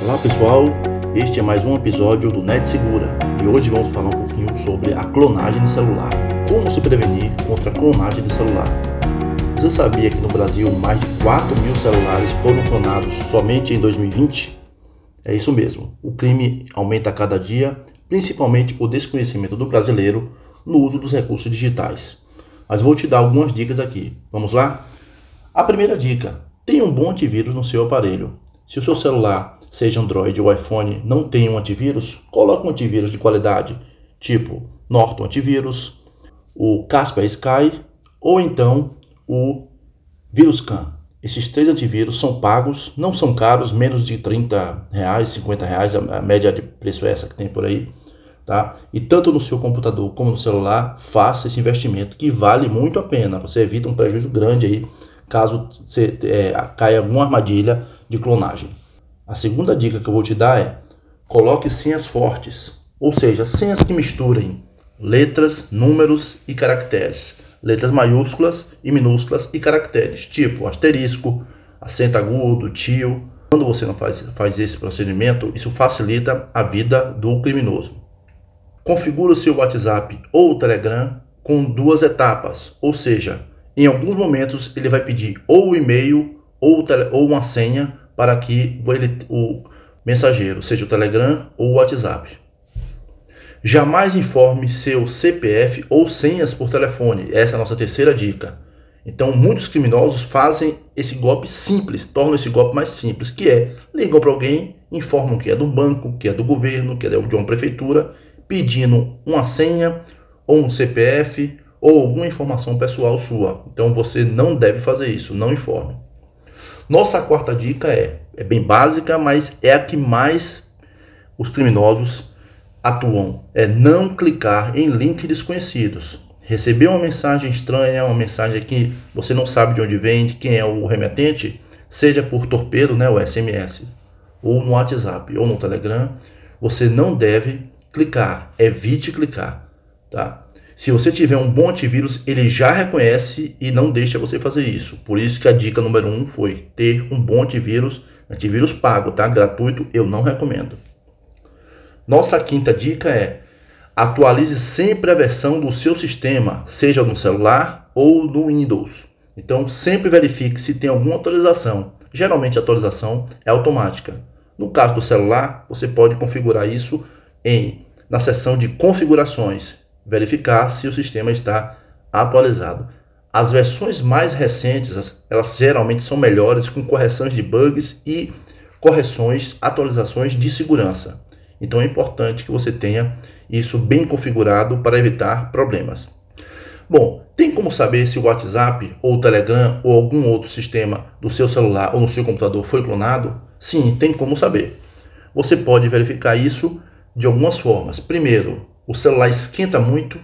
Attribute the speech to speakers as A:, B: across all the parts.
A: Olá pessoal, este é mais um episódio do Net Segura e hoje vamos falar um pouquinho sobre a clonagem de celular. Como se prevenir contra a clonagem de celular? Você sabia que no Brasil mais de 4 mil celulares foram clonados somente em 2020? É isso mesmo, o crime aumenta a cada dia, principalmente por desconhecimento do brasileiro no uso dos recursos digitais. Mas vou te dar algumas dicas aqui. Vamos lá? A primeira dica: tenha um bom antivírus no seu aparelho. Se o seu celular, seja Android ou iPhone, não tem um antivírus, coloque um antivírus de qualidade, tipo Norton Antivírus, o Kasper Sky ou então o VirusCan. Esses três antivírus são pagos, não são caros, menos de 30 reais, 50 reais, a média de preço é essa que tem por aí. Tá? E tanto no seu computador como no celular, faça esse investimento que vale muito a pena. Você evita um prejuízo grande aí caso você é, caia alguma armadilha de clonagem. A segunda dica que eu vou te dar é coloque senhas fortes, ou seja, senhas que misturem letras, números e caracteres, letras maiúsculas e minúsculas e caracteres, tipo asterisco, acento agudo, tio. Quando você não faz, faz esse procedimento, isso facilita a vida do criminoso. Configure o seu WhatsApp ou o Telegram com duas etapas, ou seja, em alguns momentos ele vai pedir ou o e-mail ou, ou uma senha para que ele, o mensageiro, seja o Telegram ou o WhatsApp. Jamais informe seu CPF ou senhas por telefone. Essa é a nossa terceira dica. Então, muitos criminosos fazem esse golpe simples, tornam esse golpe mais simples, que é ligam para alguém, informam que é do banco, que é do governo, que é de uma prefeitura, pedindo uma senha ou um CPF ou alguma informação pessoal sua. Então você não deve fazer isso, não informe. Nossa quarta dica é, é bem básica, mas é a que mais os criminosos atuam. É não clicar em links desconhecidos. Receber uma mensagem estranha, uma mensagem que você não sabe de onde vem, de quem é o remetente, seja por torpedo, né, o SMS, ou no WhatsApp, ou no Telegram, você não deve clicar. Evite clicar, tá? Se você tiver um bom antivírus, ele já reconhece e não deixa você fazer isso. Por isso que a dica número um foi ter um bom antivírus, antivírus pago, tá? Gratuito, eu não recomendo. Nossa quinta dica é atualize sempre a versão do seu sistema, seja no celular ou no Windows. Então sempre verifique se tem alguma atualização. Geralmente a atualização é automática. No caso do celular, você pode configurar isso em na seção de configurações verificar se o sistema está atualizado. As versões mais recentes, elas geralmente são melhores com correções de bugs e correções, atualizações de segurança. Então é importante que você tenha isso bem configurado para evitar problemas. Bom, tem como saber se o WhatsApp ou o Telegram ou algum outro sistema do seu celular ou no seu computador foi clonado? Sim, tem como saber. Você pode verificar isso de algumas formas. Primeiro, o celular esquenta muito,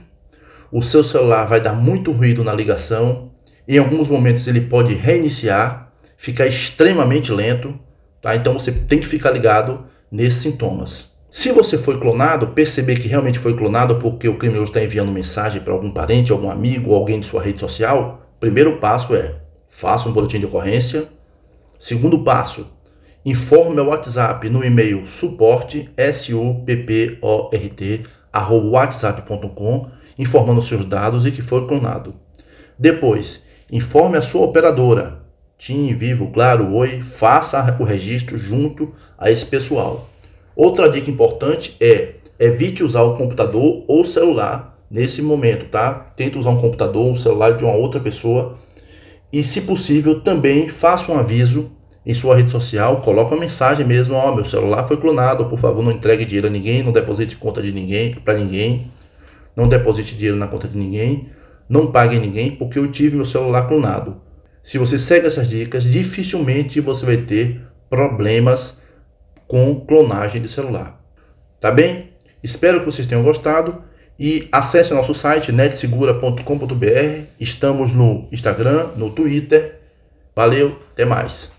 A: o seu celular vai dar muito ruído na ligação, em alguns momentos ele pode reiniciar, ficar extremamente lento, tá? Então você tem que ficar ligado nesses sintomas. Se você foi clonado, perceber que realmente foi clonado porque o criminoso está enviando mensagem para algum parente, algum amigo alguém de sua rede social, primeiro passo é faça um boletim de ocorrência. Segundo passo, informe ao WhatsApp no e-mail suporte, S-U-P-P-O-R-T, whatsapp.com informando seus dados e que foi clonado. Depois, informe a sua operadora, TIM, Vivo, Claro, Oi, faça o registro junto a esse pessoal. Outra dica importante é evite usar o computador ou celular nesse momento, tá? Tente usar um computador ou celular de uma outra pessoa e, se possível, também faça um aviso em sua rede social, coloca uma mensagem mesmo, ó, oh, meu celular foi clonado, por favor, não entregue dinheiro a ninguém, não deposite conta de ninguém, para ninguém, não deposite dinheiro na conta de ninguém, não pague ninguém, porque eu tive meu celular clonado. Se você segue essas dicas, dificilmente você vai ter problemas com clonagem de celular. Tá bem? Espero que vocês tenham gostado e acesse nosso site netsegura.com.br. Estamos no Instagram, no Twitter. Valeu, até mais.